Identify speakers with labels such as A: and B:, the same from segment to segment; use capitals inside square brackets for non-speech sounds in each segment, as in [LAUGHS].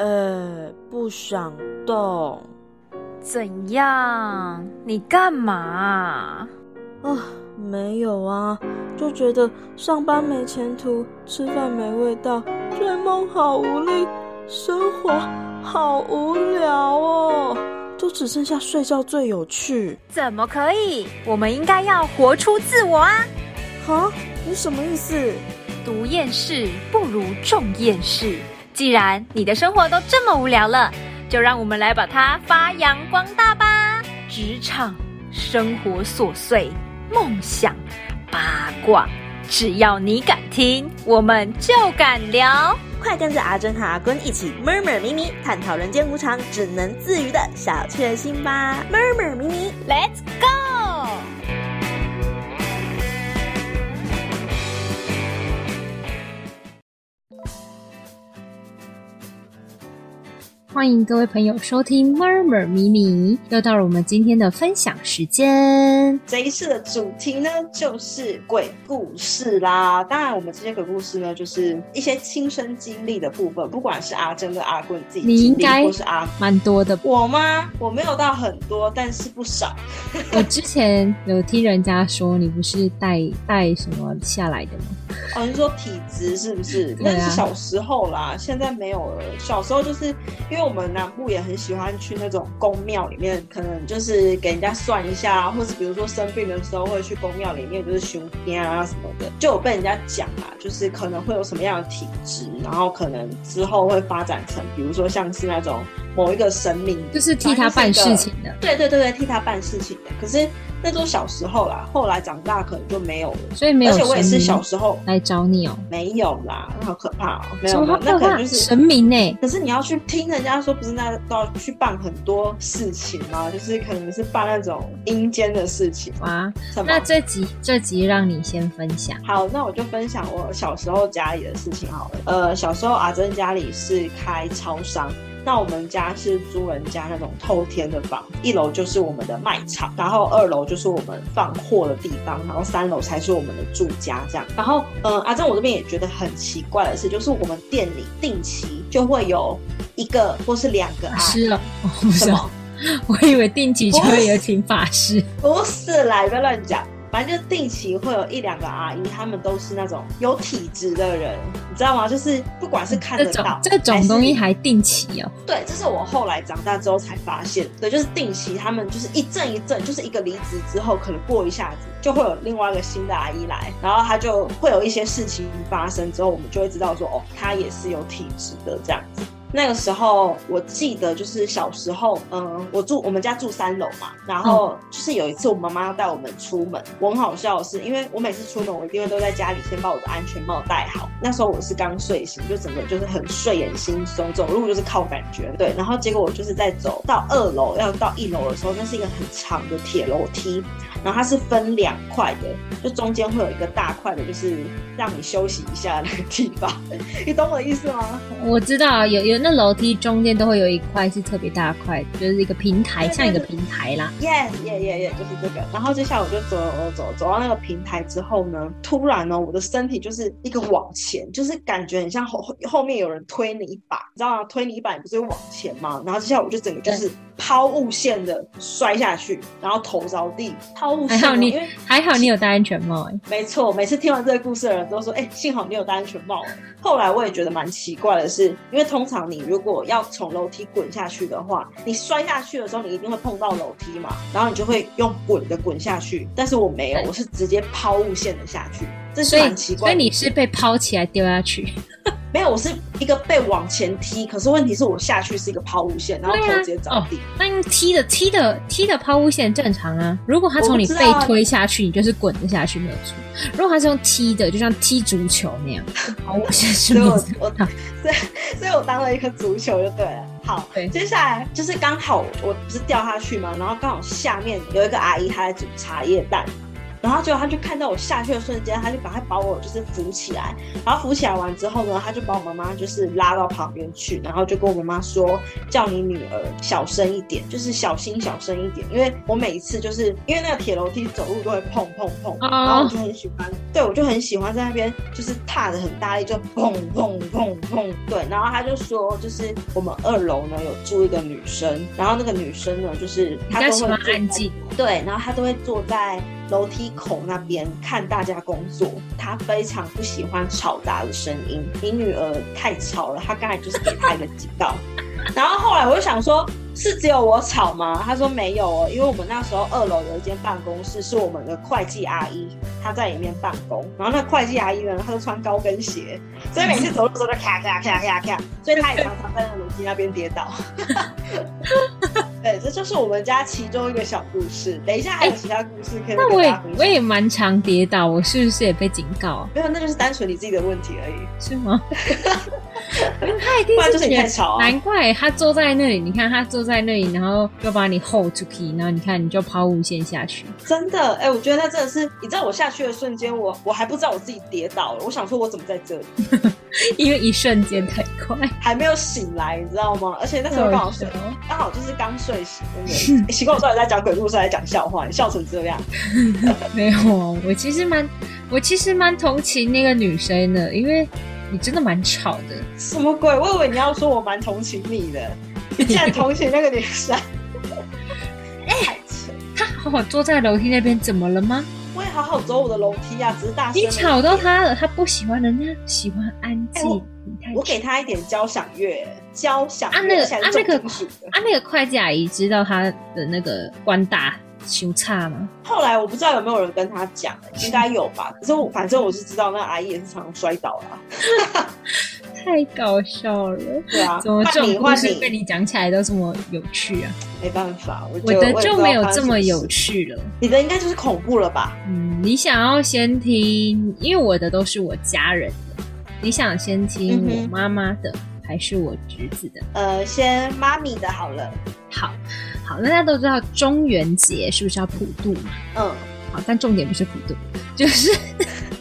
A: 呃，不想动。
B: 怎样？你干嘛？
A: 啊，没有啊，就觉得上班没前途，吃饭没味道，追梦好无力，生活好无聊哦，都只剩下睡觉最有趣。
B: 怎么可以？我们应该要活出自我啊！
A: 哈，你什么意思？
B: 读厌世不如种厌世。既然你的生活都这么无聊了，就让我们来把它发扬光大吧！职场、生活琐碎、梦想、八卦，只要你敢听，我们就敢聊。
A: 快跟着阿珍和阿坤一起 murmur 咪咪，探讨人间无常，只能自娱的小确幸吧！murmur 咪咪
B: ，Let's go！欢迎各位朋友收听 Murmur 咪咪，又到了我们今天的分享时间。
C: 这一次的主题呢，就是鬼故事啦。当然，我们这些鬼故事呢，就是一些亲身经历的部分，不管是阿珍跟阿棍自己经历，或是阿
B: 蛮多的。
C: 我吗？我没有到很多，但是不少。
B: 我之前有听人家说，你不是带带什么下来的吗？
C: 哦，你说体质是不是？那是小时候啦，现在没有了。小时候就是因为。我们南部也很喜欢去那种宫庙里面，可能就是给人家算一下，或是比如说生病的时候会去宫庙里面，就是巡天啊什么的，就有被人家讲啊，就是可能会有什么样的体质，然后可能之后会发展成，比如说像是那种某一个神明，
B: 就是替他办事情的，
C: 对对对对，替他办事情的。可是。那都小时候啦，后来长大可能就没有了。
B: 所以没有。
C: 而且我也是小时候
B: 来找你哦。
C: 没有啦，好可怕哦。没有，那可能就是
B: 神明呢。
C: 可是你要去听人家说，不是那都要去办很多事情吗？就是可能是办那种阴间的事情
B: 啊。那这集这集让你先分享。
C: 好，那我就分享我小时候家里的事情好了。呃，小时候阿珍家里是开超商。那我们家是租人家那种透天的房，一楼就是我们的卖场，然后二楼就是我们放货的地方，然后三楼才是我们的住家这样。然后，嗯，阿正我这边也觉得很奇怪的是，就是我们店里定期就会有一个或是两个
B: 师了，什么？我以为定期就会有请法师，
C: 不是啦，不要乱讲。反正就定期会有一两个阿姨，他们都是那种有体质的人，你知道吗？就是不管是看得到
B: 这种东西还定期哦。
C: 对，这是我后来长大之后才发现。对，就是定期，他们就是一阵一阵，就是一个离职之后，可能过一下子就会有另外一个新的阿姨来，然后他就会有一些事情发生之后，我们就会知道说，哦，他也是有体质的这样子。那个时候，我记得就是小时候，嗯，我住我们家住三楼嘛，然后就是有一次我妈妈要带我们出门，我很好笑的是，因为我每次出门，我一定会都在家里先把我的安全帽戴好。那时候我是刚睡醒，就整个就是很睡眼惺忪，走路就是靠感觉，对。然后结果我就是在走到二楼要到一楼的时候，那是一个很长的铁楼梯。然后它是分两块的，就中间会有一个大块的，就是让你休息一下那个地方，[LAUGHS] 你懂我的意思吗？
B: 我知道，有有那楼梯中间都会有一块是特别大块，就是一个平台，像一个平台啦。
C: 耶耶耶耶，就是这个。然后接下来我就走走走走到那个平台之后呢，突然呢，我的身体就是一个往前，就是感觉很像后后面有人推你一把，你知道吗？推你一把，你不是往前吗？然后接下来我就整个就是抛物线的摔下去，然后头着地。
B: 还好你还好你有戴安全帽哎，
C: 没错，每次听完这个故事的人都说，哎，幸好你有戴安全帽。后来我也觉得蛮奇怪的是，因为通常你如果要从楼梯滚下去的话，你摔下去的时候你一定会碰到楼梯嘛，然后你就会用滚的滚下去。但是我没有，我是直接抛物线的下去，这是很奇怪。
B: 所以你是被抛起来丢下去。
C: 没有，我是一个被往前踢，可是问题是我下去是一个抛物线，然后头直接着地。
B: 那用踢的踢的踢的抛物线正常啊。如果他从你背推下去，你就是滚着下去没有错。如果他是用踢的，就像踢足球那样，抛物线是没有
C: 错。[LAUGHS] 所以，所以我当了一颗足球就对了。好，接下来就是刚好我不是掉下去吗？然后刚好下面有一个阿姨她在煮茶叶蛋。然后结果他就看到我下去的瞬间，他就赶快把我就是扶起来，然后扶起来完之后呢，他就把我妈妈就是拉到旁边去，然后就跟我妈妈说，叫你女儿小声一点，就是小心小声一点，因为我每一次就是因为那个铁楼梯走路都会碰碰碰，然后我就很喜欢，对我就很喜欢在那边就是踏的很大力，就砰砰砰砰，对，然后他就说，就是我们二楼呢有住一个女生，然后那个女生呢就是她都会
D: 安静，
C: 对，然后她都会坐在。楼梯口那边看大家工作，他非常不喜欢吵杂的声音。你女儿太吵了，他刚才就是给他一个警告。[LAUGHS] 然后后来我就想说。是只有我吵吗？他说没有哦，因为我们那时候二楼有一间办公室，是我们的会计阿姨，她在里面办公。然后那会计阿姨呢，她都穿高跟鞋，所以每次走路的时候咔咔咔咔咔，所以她也常常在那楼梯那边跌倒。[LAUGHS] 对，这就是我们家其中一个小故事。等一下还有其他故事可以那
D: 我也我也蛮常跌倒，我是不是也被警告？
C: 没有，那就是单纯你自己的问题而已，
D: 是吗？[LAUGHS] [LAUGHS] 因为他一定是
C: 太吵，
D: 难怪他坐在那里。你看他坐在那里，然后又把你 hold 住 key，然后你看你就抛物线下去。
C: 真的，哎，我觉得他真的是，你知道我下去的瞬间，我我还不知道我自己跌倒了。我想说，我怎么在这里？[LAUGHS]
D: 因为一瞬间太快，
C: 还没有醒来，你知道吗？而且那时候刚好睡，[LAUGHS] 刚好就是刚睡醒。真的，习惯我到底在讲鬼故事，还是讲笑话？你笑成这样？
D: 没有，我其实蛮，我其实蛮同情那个女生的，因为。你真的蛮吵的，
C: 什么鬼？我以为你要说我蛮同情你的，你竟然同情那个女生。[LAUGHS]
D: 哎，他好好坐在楼梯那边，怎么了吗？
C: 我也好好走我的楼梯啊，只是大声。
D: 你吵到他了，他不喜欢人家喜欢安静。
C: 我给他一点交响乐，交响啊
D: 那个啊那个啊那个会计阿姨知道他的那个官大。修差吗？
C: 后来我不知道有没有人跟他讲，[LAUGHS] 应该有吧。可是我反正我是知道，那阿姨也是常常摔倒
D: 了，太搞笑了。
C: 对啊，
D: 怎么这种故事被你讲起来都这么有趣啊？
C: 没办法，我
D: 的就没有这么有趣了。
C: 你的应该就是恐怖了吧？
D: 嗯，你想要先听，因为我的都是我家人的，你想先听我妈妈的。还是我侄子的，
C: 呃，先妈咪的好了。
D: 好，好，大家都知道中元节是不是要普渡嘛？嗯，好，但重点不是普渡，就是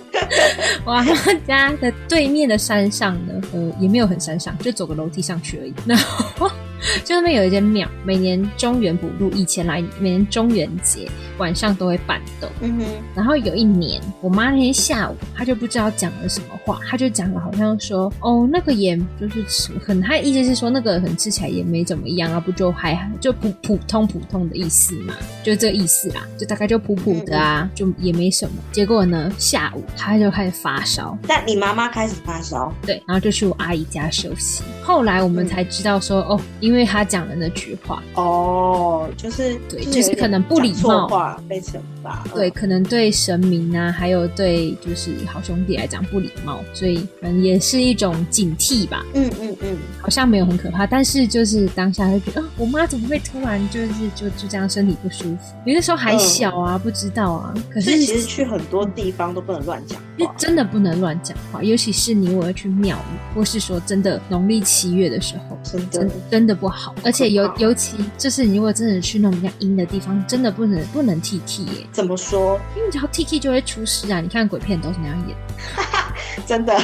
D: [LAUGHS] 我妈家的对面的山上呢，呃，也没有很山上，就走个楼梯上去而已。然后。[LAUGHS] 就那边有一间庙，每年中元补路以前来，每年中元节晚上都会办的。嗯哼。然后有一年，我妈那天下午，她就不知道讲了什么话，她就讲了好像说，哦，那个盐就是吃很，她的意思是说那个很吃起来也没怎么样啊，不就还就普普通普通的意思嘛，就这意思啦，就大概就普普的啊，就也没什么。结果呢，下午她就开始发烧。
C: 但你妈妈开始发烧？
D: 对，然后就去我阿姨家休息。后来我们才知道说，哦。因为他讲的那句话
C: 哦，就是
D: 对，就是可能不礼貌，
C: 话被惩罚。
D: 对，可能对神明啊，还有对就是好兄弟来讲不礼貌，所以嗯，也是一种警惕吧。嗯嗯嗯，好像没有很可怕，但是就是当下就觉得啊，我妈怎么会突然就是就就这样身体不舒服？有的时候还小啊，不知道啊。可是
C: 其实去很多地方都不能乱讲话，
D: 真的不能乱讲话，尤其是你我要去庙宇，或是说真的农历七月的时候，
C: 真的
D: 真的。不好，而且尤尤其就是你如果真的去那种比较阴的地方，真的不能不能 T T 耶？
C: 怎么说？
D: 因为只要 T T 就会出事啊！你看鬼片都是那样演，[LAUGHS]
C: 真的，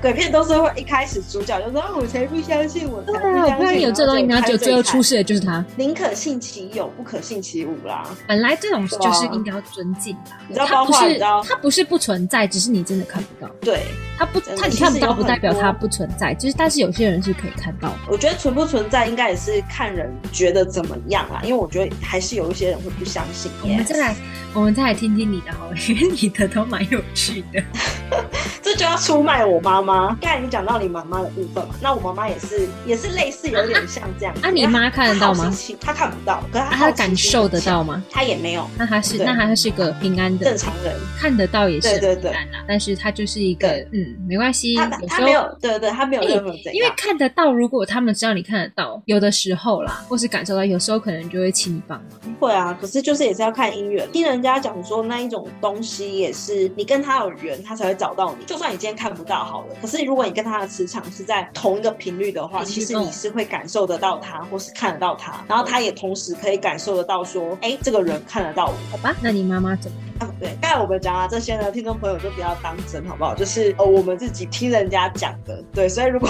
C: 鬼片都是会一开始主角就说我才不相信我，对
D: 啊，不然有这东西，然后就最后出事的就是他。
C: 宁可信其有，不可信其无啦。
D: 本来这种就是应该要尊敬的，
C: 你知道包括你知道，
D: 它不是不存在，只是你真的看不到。
C: 对，
D: 它不，它你看不到不代表它不存在，就是但是有些人是可以看到。
C: 我觉得存不存在应该也是看人觉得怎么样啦，因为我觉得还是有一些人会不相信。
D: 我们再来，我们再来听听你的好了，因为你的都蛮有趣的。[LAUGHS]
C: 这就要出卖我妈妈。刚才你讲到你妈妈的部分嘛，那我妈妈也是，也是类似，有点像这样。
D: 啊，你妈看得到吗？
C: 她看不到，可是
D: 她感受得到吗？
C: 她也没有。
D: 那她是，那她是个平安的
C: 正常人，
D: 看得到也是
C: 对对对。
D: 但是她就是一个，嗯，没关系。
C: 她她没有，对对对，她没有任何
D: 因为看得到，如果他们知道你看得到，有的时候啦，或是感受到，有时候可能就会请你帮忙。
C: 会啊，可是就是也是要看姻缘。听人家讲说，那一种东西也是你跟他有缘，他才会找到你。就算你今天看不到好了，可是如果你跟他的磁场是在同一个频率的话，其实你是会感受得到他，或是看得到他，然后他也同时可以感受得到说，哎，这个人看得到我。
D: 好吧，那你妈妈怎么？
C: 对，刚才我们讲啊这些呢，听众朋友就不要当真，好不好？就是呃，我们自己听人家讲的，对。所以如果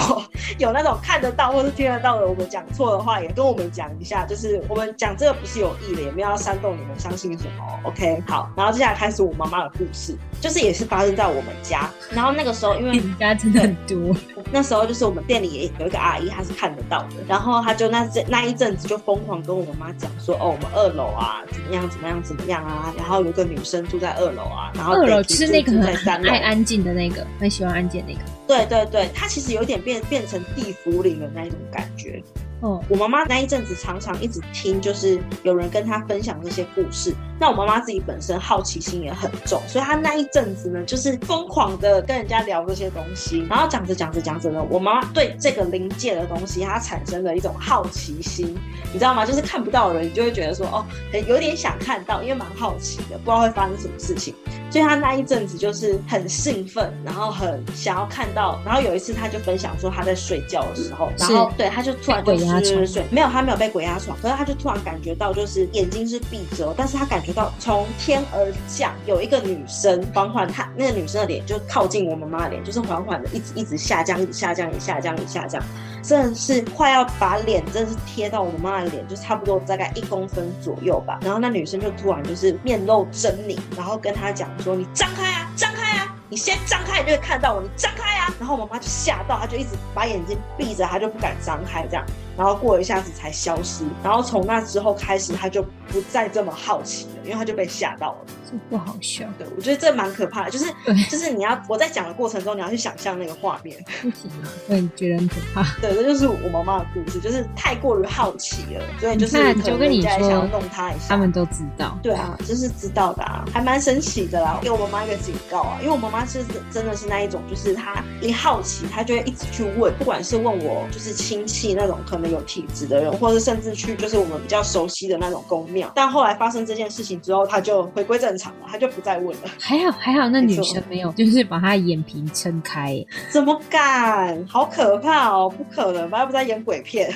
C: 有那种看得到或是听得到的，我们讲错的话，也跟我们讲一下。就是我们讲这个不是有意的，也没有要煽动你们相信什么。OK，好。然后接下来开始我妈妈的故事，就是也是发生在我们家。然后那个时候，因为
D: 你家真的很多，
C: 那时候就是我们店里也有一个阿姨，她是看得到的。然后她就那这那一阵子就疯狂跟我妈妈讲说，哦，我们二楼啊，怎么样怎么样怎么样啊。然后有个女生住在二楼啊，然后
D: 二楼是那个很爱安静的那个，很喜欢安静那个。
C: 对对对，它其实有点变变成地府里的那一种感觉。哦，我妈妈那一阵子常常一直听，就是有人跟她分享这些故事。那我妈妈自己本身好奇心也很重，所以她那一阵子呢，就是疯狂的跟人家聊这些东西。然后讲着讲着讲着呢，我妈妈对这个临界的东西，她产生了一种好奇心，你知道吗？就是看不到的人，你就会觉得说，哦，有点想看到，因为蛮好奇的，不知道会发生什么事情。所以她那一阵子就是很兴奋，然后很想要看到。然后有一次，她就分享说她在睡觉的时候，然后对，她就突然就睡睡没有，她没有被鬼压床，可是她就突然感觉到，就是眼睛是闭着，但是她感觉。到从天而降，有一个女生缓缓，她那个女生的脸就靠近我妈妈的脸，就是缓缓的一直一直下降，一直下降，一下降，一下降，真的是快要把脸真的是贴到我妈妈的脸，就差不多大概一公分左右吧。然后那女生就突然就是面露狰狞，然后跟她讲说：“你张开啊，张开啊，你先张开，你就会看到我，你张开啊。”然后我妈就吓到，她就一直把眼睛闭着，她就不敢张开这样。然后过一下子才消失，然后从那之后开始，他就不再这么好奇了，因为他就被吓到了。
D: 这不好笑，
C: 对我觉得这蛮可怕的，就是就是你要我在讲的过程中，你要去想象那个画面。
D: 不行啊，会觉得很可怕。
C: 对，这就是我妈妈的故事，就是太过于好奇了，所以就是
D: 就跟你说，
C: 想要弄他一下，
D: 他们都知道。
C: 对啊，就是知道的啊，还蛮神奇的啦。给我妈妈一个警告啊，因为我妈妈是真的是那一种，就是她一好奇，她就会一直去问，不管是问我就是亲戚那种可能有体质的人。或者甚至去就是我们比较熟悉的那种宫庙，但后来发生这件事情之后，他就回归正常了，他就不再问了。[LAUGHS]
D: 还好还好，那女生没有，就是把他眼皮撑开。
C: 怎么敢？好可怕哦！不可能吧？要不在演鬼片。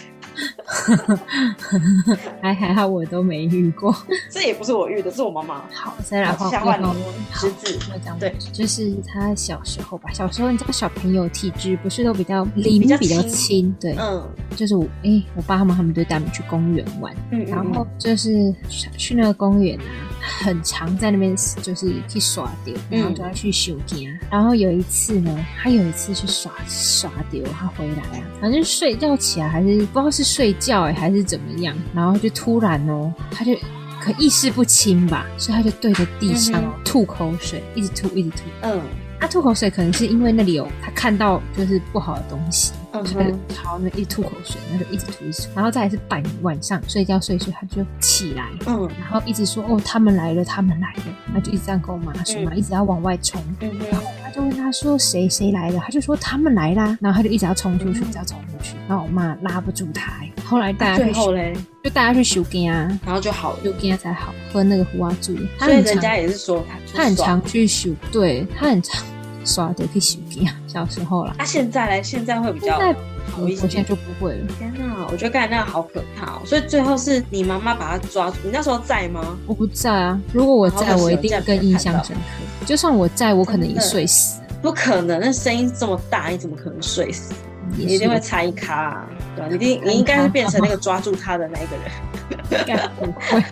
D: 还 [LAUGHS] 还好，我都没遇过。
C: 这也不是我遇的，是我妈妈。
D: 好，再来
C: 换换你侄子。
D: 对，就是他小时候吧。小时候你知道小朋友体质不是都比较灵比较轻？对，嗯，就是我哎，我爸他们他们都带我们去公园玩，嗯，然后就是去那个公园啊，很常在那边就是去耍丢，然后就要去修家。然后有一次呢，他有一次去耍耍丢，他回来啊，反正睡觉起来还是不知道是。睡觉哎，还是怎么样？然后就突然哦，他就可意识不清吧，所以他就对着地上吐口水，一直吐，一直吐。嗯，他吐口水可能是因为那里有他看到就是不好的东西，他就朝那一吐口水，那就一直吐一直吐。然后再是半晚上睡觉睡睡，他就起来，嗯，然后一直说哦，他们来了，他们来了，他就一直这样跟我妈说嘛，一直要往外冲，然后。就问他说谁谁来了，他就说他们来啦，然后他就一直要冲出去，一直要冲出去，然后我妈拉不住他，后来大家
C: 最后嘞，
D: 就大家去修根啊，
C: 然后就好了，
D: 修根才好，喝那个胡阿珠。
C: 所以人家也是说他，
D: 他很常去修，对他很常刷的去修根啊，[LAUGHS] 小时候啦。
C: 那现在嘞，现在会比较好。
D: 我现在就不会了。
C: 天哪，我觉得刚才那个好可怕哦。所以最后是你妈妈把他抓住，你那时候在吗？
D: 我不在啊。如果我在，我一定更印象深刻。就算我在，我可能也睡死。[LAUGHS]
C: 不可能，那声音这么大，你怎么可能睡死？你一定会拆卡，对你一定你应该是变成那个抓住他的那一个人。[LAUGHS]
D: 应该不会。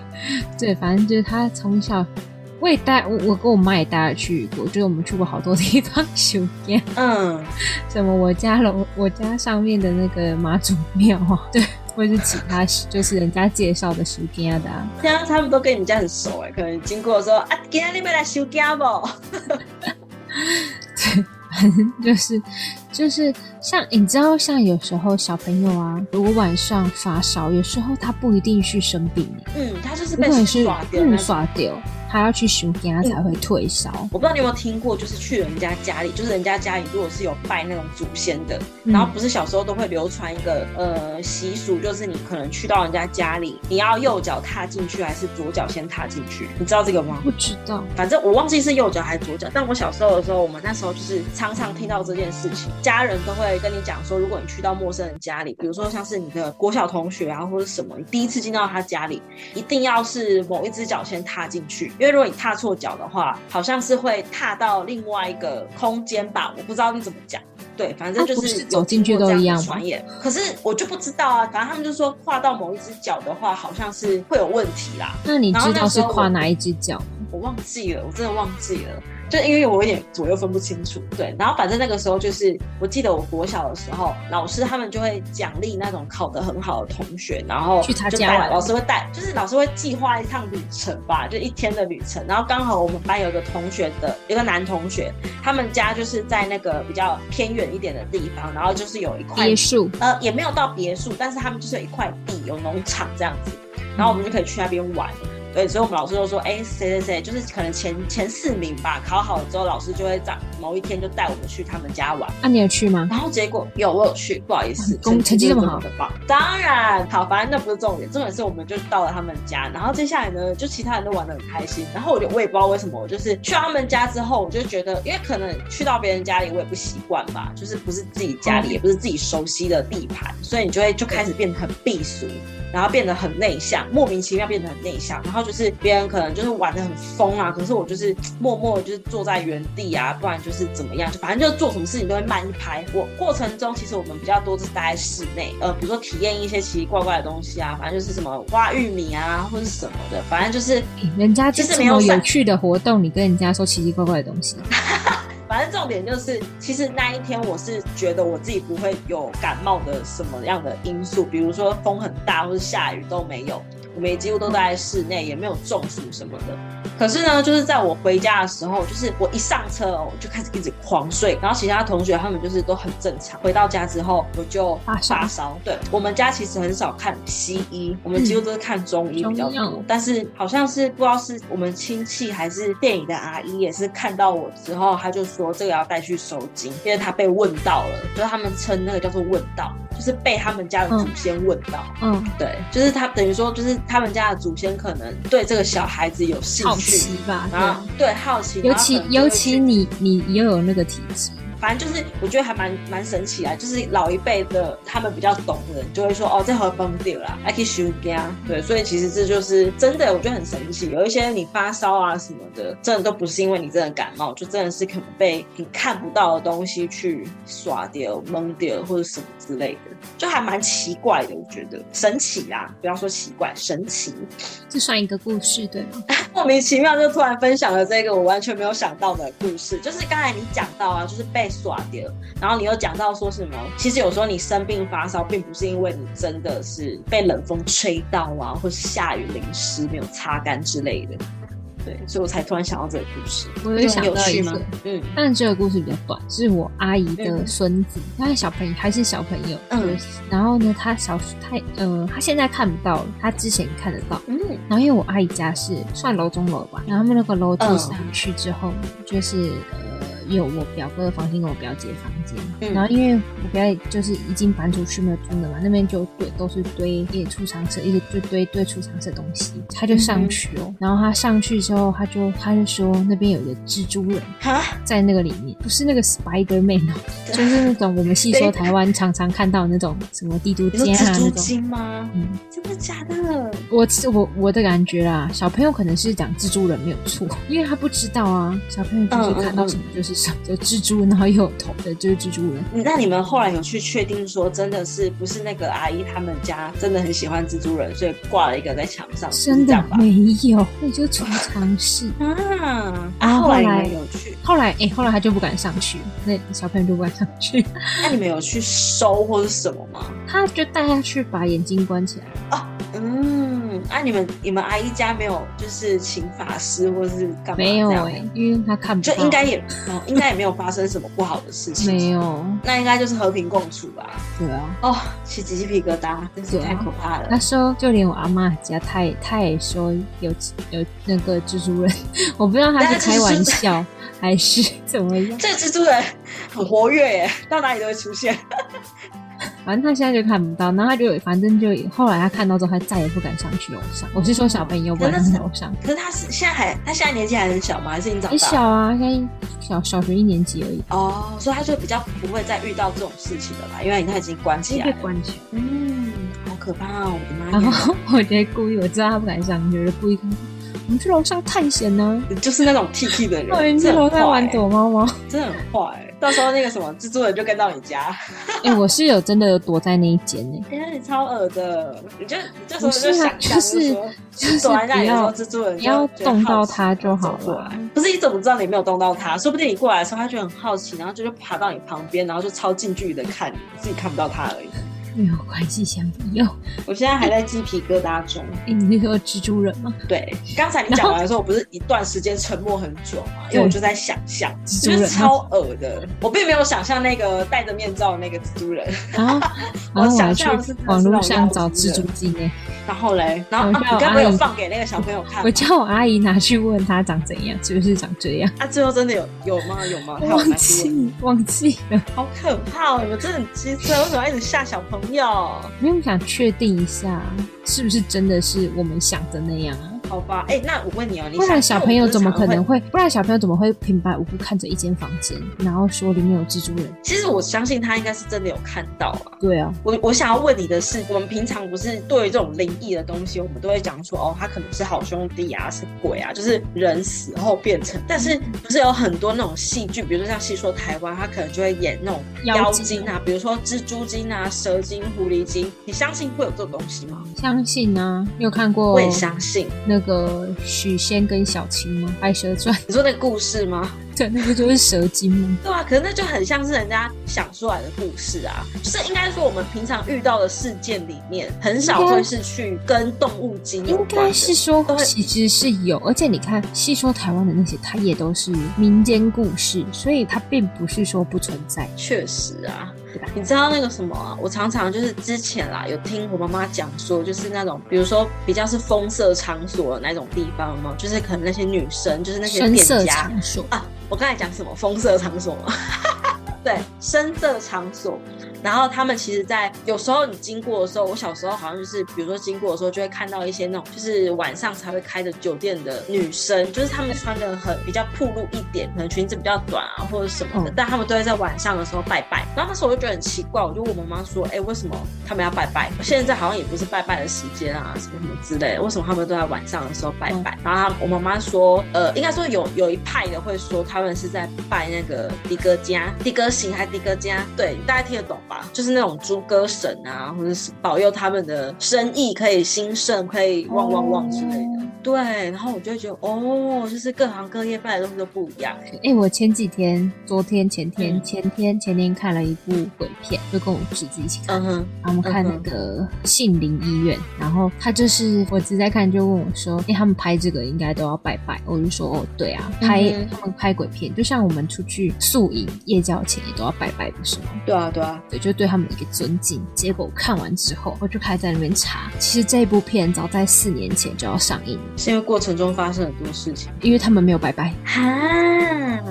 D: 对，反正就是他从小。我也带我，我跟我妈也带她去过，就是我们去过好多地方 [LAUGHS] 修店。嗯，什么我家楼我家上面的那个妈祖庙啊，[LAUGHS] 对，或者是其他就是人家介绍的修店的。
C: 啊现在他们都跟你们家很熟哎，可能经过说啊，今天你们来修店不？[LAUGHS]
D: 对，反正就是就是像你知道，像有时候小朋友啊，如果晚上发烧，有时候他不一定去生病，
C: 嗯，他就是被耍掉，
D: 耍掉。他要去修家才会退烧。
C: 我不知道你有没有听过，就是去人家家里，就是人家家里如果是有拜那种祖先的，然后不是小时候都会流传一个呃习俗，就是你可能去到人家家里，你要右脚踏进去还是左脚先踏进去？你知道这个吗？
D: 不知道，
C: 反正我忘记是右脚还是左脚。但我小时候的时候，我们那时候就是常常听到这件事情，家人都会跟你讲说，如果你去到陌生人家里，比如说像是你的国小同学啊或者什么，你第一次进到他家里，一定要是某一只脚先踏进去。因为如果你踏错脚的话，好像是会踏到另外一个空间吧，我不知道你怎么讲。对，反正就是
D: 走进去都一样
C: 传言。可是我就不知道啊，反正他们就说跨到某一只脚的话，好像是会有问题啦。
D: 那你知道是跨哪一只脚？
C: 我忘记了，我真的忘记了。就因为我有点左右分不清楚，对，然后反正那个时候就是，我记得我国小的时候，老师他们就会奖励那种考得很好的同学，然后
D: 去他家，
C: 老师会带，就是老师会计划一趟旅程吧，就一天的旅程，然后刚好我们班有一个同学的一个男同学，他们家就是在那个比较偏远一点的地方，然后就是有一块
D: 别墅，
C: 呃，也没有到别墅，但是他们就是有一块地，有农场这样子，然后我们就可以去那边玩。对，所以我们老师都说，哎，谁谁谁，就是可能前前四名吧，考好了之后，老师就会在某一天就带我们去他们家玩。
D: 啊，你有去吗？
C: 然后结果有，我有去，不好意思，
D: 成绩这么好，
C: 当然好，反正那不是重点，重点是我们就到了他们家，然后接下来呢，就其他人都玩的很开心，然后我就我也不知道为什么，我就是去他们家之后，我就觉得，因为可能去到别人家里，我也不习惯吧，就是不是自己家里，也不是自己熟悉的地盘，所以你就会就开始变得很避俗。然后变得很内向，莫名其妙变得很内向。然后就是别人可能就是玩的很疯啊，可是我就是默默就是坐在原地啊，不然就是怎么样，就反正就是做什么事情都会慢一拍。我过程中其实我们比较多是待在室内，呃，比如说体验一些奇奇怪怪的东西啊，反正就是什么挖玉米啊，或者什么的，反正就是
D: 人家就是没有有趣的活动，你跟人家说奇奇怪怪的东西。[LAUGHS]
C: 但重点就是，其实那一天我是觉得我自己不会有感冒的什么样的因素，比如说风很大或者下雨都没有。我们也几乎都待在室内，也没有中暑什么的。可是呢，就是在我回家的时候，就是我一上车哦，我就开始一直狂睡。然后其他同学他们就是都很正常。回到家之后，我就发烧。对我们家其实很少看西医，我们几乎都是看中医比较多。但是好像是不知道是我们亲戚还是店里的阿姨，也是看到我之后，他就说这个要带去收金，因为他被问到了，就是他们称那个叫做问到，就是被他们家的祖先问到。嗯，对，就是他等于说就是。他们家的祖先可能对这个小孩子有兴
D: 趣
C: 吧，然后对好奇，
D: 尤其尤其你你又有那个体质。
C: 反正就是，我觉得还蛮蛮神奇啊！就是老一辈的他们比较懂的人，就会说哦，这盒崩掉了，I can show you。对，所以其实这就是真的，我觉得很神奇。有一些你发烧啊什么的，真的都不是因为你真的感冒，就真的是可能被你看不到的东西去耍掉、蒙掉或者什么之类的，就还蛮奇怪的。我觉得神奇啊，不要说奇怪，神奇。
D: 这算一个故事对吗？[LAUGHS]
C: 莫名其妙就突然分享了这个我完全没有想到的故事，就是刚才你讲到啊，就是被。耍掉，然后你又讲到说什么？其实有时候你生病发烧，并不是因为你真的是被冷风吹到啊，或是下雨淋湿没有擦干之类的。对，所以我才突然想到这个故事。
D: 我有想到一个，嗯，但这个故事比较短，是我阿姨的孙子，他是小朋友，还是小朋友。嗯，然后呢，他小他呃，他现在看不到了，他之前看得到。嗯，然后因为我阿姨家是算楼中楼吧，然后他们那个楼梯上去之后，就是。有我表哥的房间跟我表姐的房间，然后因为我表姐就是已经搬出去没有住了嘛，那边就堆都是堆一储藏室，一直就堆堆储藏室东西，他就上去哦，然后他上去之后，他就他就说那边有一个蜘蛛人在那个里面，不是那个 Spider Man 哦，[LAUGHS] 就是那种我们细说台湾常常看到那种什么帝都间啊那
C: 种吗？嗯，真的假的？
D: 我我我的感觉啦，小朋友可能是讲蜘蛛人没有错，因为他不知道啊，小朋友就是看到什么就是。就蜘蛛，然后又有头的，就是蜘蛛人。
C: 那你们后来有去确定说，真的是不是那个阿姨他们家真的很喜欢蜘蛛人，所以挂了一个在墙上？
D: 真的没有，那就纯尝试
C: 啊。后来有去，
D: 后来哎，后来他就不敢上去，那小朋友就不敢上去。
C: 那你们有去收或者什么吗？
D: 他就带他去把眼睛关起来
C: 啊。嗯，啊，你们你们阿姨家没有就是请法师或者是干嘛？
D: 没有哎，因为他看不
C: 就应该也哦，应该也没有发生什么不好的事情。
D: 没有，
C: 那应该就是和平共处吧？
D: 对啊。
C: 哦，起鸡皮疙瘩，真是太可怕了。
D: 他说，就连我阿妈家，他也他也说有有那个蜘蛛人，[LAUGHS] 我不知道他是开玩笑还是怎么样。
C: 这蜘蛛人很活跃耶，到哪里都会出现。
D: 反正他现在就看不到，然后他就反正就后来他看到之后，他再也不敢上去楼上。我是说小朋友不敢上楼上。
C: 可是他是现在还他现在年纪还很小吗？还是已经长大？很
D: 小啊，现在小小学一年级而已。
C: 哦，所以他就比较不会再遇到这种事情了吧？因为他已经关起来了。
D: 关起来。
C: 嗯，好可怕哦！我的妈
D: 呀！[LAUGHS] 然后我觉得故意，我知道他不敢上去，就故意我们去楼上探险呢。
C: 就是那种 T T 的人，[LAUGHS]
D: 你去楼上玩躲猫猫，
C: 真的很坏。到时候那个什么蜘蛛人就跟到你家。[LAUGHS]
D: 哎，我是有真的有躲在那一间呢。
C: 哎，你超恶的，你就这时候就想就是
D: 就是
C: 躲在那里说蜘蛛人
D: 不要动到它就好了。
C: 不是你怎么知道你没有动到它？说不定你过来的时候，它就很好奇，然后就就爬到你旁边，然后就超近距离的看你，自己看不到它而已。
D: 没有关系，先不用。
C: 我现在还在鸡皮疙瘩中。
D: 哎，你是说蜘蛛人吗？
C: 对，刚才你讲完的时候，我不是一段时间沉默很久嘛？因为我就在想象，就是超恶的。我并没有想象那个戴着面罩的那个蜘蛛人。
D: 啊，[LAUGHS] 我想象是网络上找蜘蛛精诶。
C: 然后嘞，然后你刚刚有放给那个小朋友看？
D: 我叫我阿姨拿去问他长怎样，是不是长这样？
C: 啊，最后真的有有吗？有吗？[LAUGHS]
D: 忘记忘记了，
C: 好可怕！你们真的很机车，为什么一直吓小朋友？
D: 因为我想确定一下，是不是真的是我们想的那样啊？
C: 好吧，哎，那我问你哦，你
D: 不然小朋友怎么可能会？不然小朋友怎么会平白无故看着一间房间，然后说里面有蜘蛛人？
C: 其实我相信他应该是真的有看到啊。
D: 对啊，
C: 我我想要问你的是，我们平常不是对于这种灵异的东西，我们都会讲说，哦，他可能是好兄弟啊，是鬼啊，就是人死后变成。但是不是有很多那种戏剧，比如说像戏说台湾，他可能就会演那种妖精啊，比如说蜘蛛精啊、蛇精、狐狸精，你相信会有这种东西吗？
D: 相信啊，你有看过？
C: 我也相信
D: 那个。许仙跟小青吗？《白蛇传》？[LAUGHS]
C: 你说那个故事吗？[LAUGHS]
D: 对，那不就是蛇精吗？
C: 对啊，可是那就很像是人家想出来的故事啊。就是应该说，我们平常遇到的事件里面，很少会是去跟动物精
D: 应该是说，其实是有。而且你看，细说台湾的那些，它也都是民间故事，所以它并不是说不存在。
C: 确实啊。你知道那个什么？我常常就是之前啦，有听我妈妈讲说，就是那种比如说比较是风色场所那种地方嘛，就是可能那些女生，就是那些店家啊。我刚才讲什么风色场所吗？[LAUGHS] 对，深色场所。然后他们其实，在有时候你经过的时候，我小时候好像就是，比如说经过的时候，就会看到一些那种，就是晚上才会开的酒店的女生，就是她们穿的很比较暴露一点，可能裙子比较短啊，或者什么的，但她们都会在晚上的时候拜拜。然后那时候我就觉得很奇怪，我就问我妈妈说：“哎，为什么他们要拜拜？现在好像也不是拜拜的时间啊，什么什么之类的，为什么他们都在晚上的时候拜拜？”然后我妈妈说：“呃，应该说有有一派的会说他们是在拜那个的哥家，的哥行还是的哥家？对，大家听得懂。”就是那种猪哥神啊，或者是保佑他们的生意可以兴盛，可以旺旺旺之类的。对，然后我就觉得，哦，就是各行各业卖的东西都不一样。
D: 哎，我前几天、昨天、前天、前天、前天看了一部鬼片，就跟我侄子一起看。嗯哼，我们看那个杏林医院，然后他就是我侄在看，就问我说：“哎，他们拍这个应该都要拜拜？”我就说：“哦，对啊，拍他们拍鬼片，就像我们出去宿营夜教前也都要拜拜，不是吗？”
C: 对啊，对啊，
D: 对，就对他们一个尊敬。结果看完之后，我就开始在那边查，其实这部片早在四年前就要上映。
C: 是因为过程中发生很多事情，
D: 因为他们没有拜拜，哈，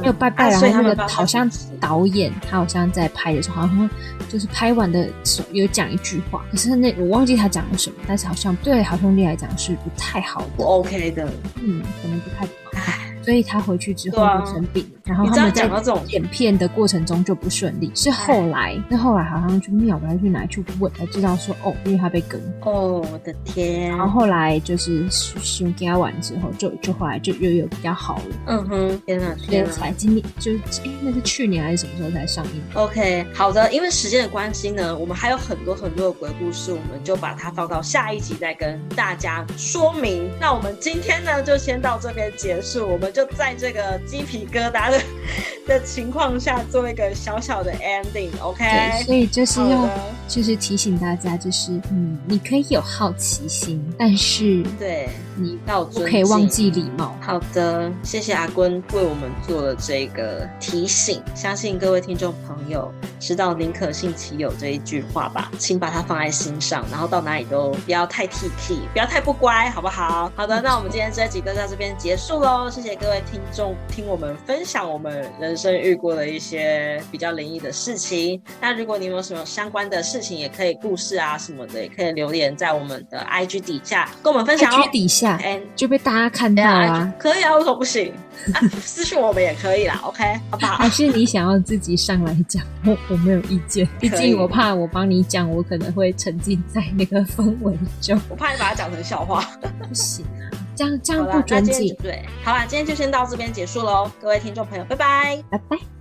D: 没有拜拜，然后那个好像导演他好像在拍的时候，好像就是拍完的时候有讲一句话，可是那我忘记他讲了什么，但是好像对好兄弟来讲是不太好的，
C: 不 OK 的，
D: 嗯，可能不太好。所以他回去之后就生病，然后他们在剪片的过程中就不顺利。是后来，那后来好像去庙还是去哪去问才知道说哦，因为他被跟。
C: 哦，我的天！
D: 然后后来就是修给他完之后，就就后来就又有比较好了。
C: 嗯哼，天哪！
D: 所以才今年就哎，那是去年还是什么时候才上映
C: ？OK，好的，因为时间的关系呢，我们还有很多很多的鬼故事，我们就把它放到下一集再跟大家说明。那我们今天呢，就先到这边结束，我们。就在这个鸡皮疙瘩的 [LAUGHS] 的情况下，做一个小小的 ending，OK？
D: 对，所以就是要就是提醒大家，就是嗯，你可以有好奇心，但是
C: 对
D: 你不可以忘记礼貌。
C: 好的，谢谢阿坤为我们做了这个提醒，相信各位听众朋友知道“宁可信其有”这一句话吧，请把它放在心上，然后到哪里都不要太 T T，不要太不乖，好不好？好的，那我们今天这集就到这边结束喽，谢谢。各位听众，听我们分享我们人生遇过的一些比较灵异的事情。那如果你有什么相关的事情，也可以故事啊什么的，也可以留言在我们的 IG 底下跟我们分享哦。
D: 底下，哎，就被大家看到啊。
C: 可以啊，为什么不行？[LAUGHS] 私信我们也可以啦，OK，好不好？
D: 还是你想要自己上来讲？我我没有意见，毕竟我怕我帮你讲，我可能会沉浸在那个氛围中。
C: 我怕你把它讲成笑话。
D: 不行啊。这样这样不尊敬。
C: 对，好啦，今天就先到这边结束喽，各位听众朋友，拜拜，
D: 拜拜。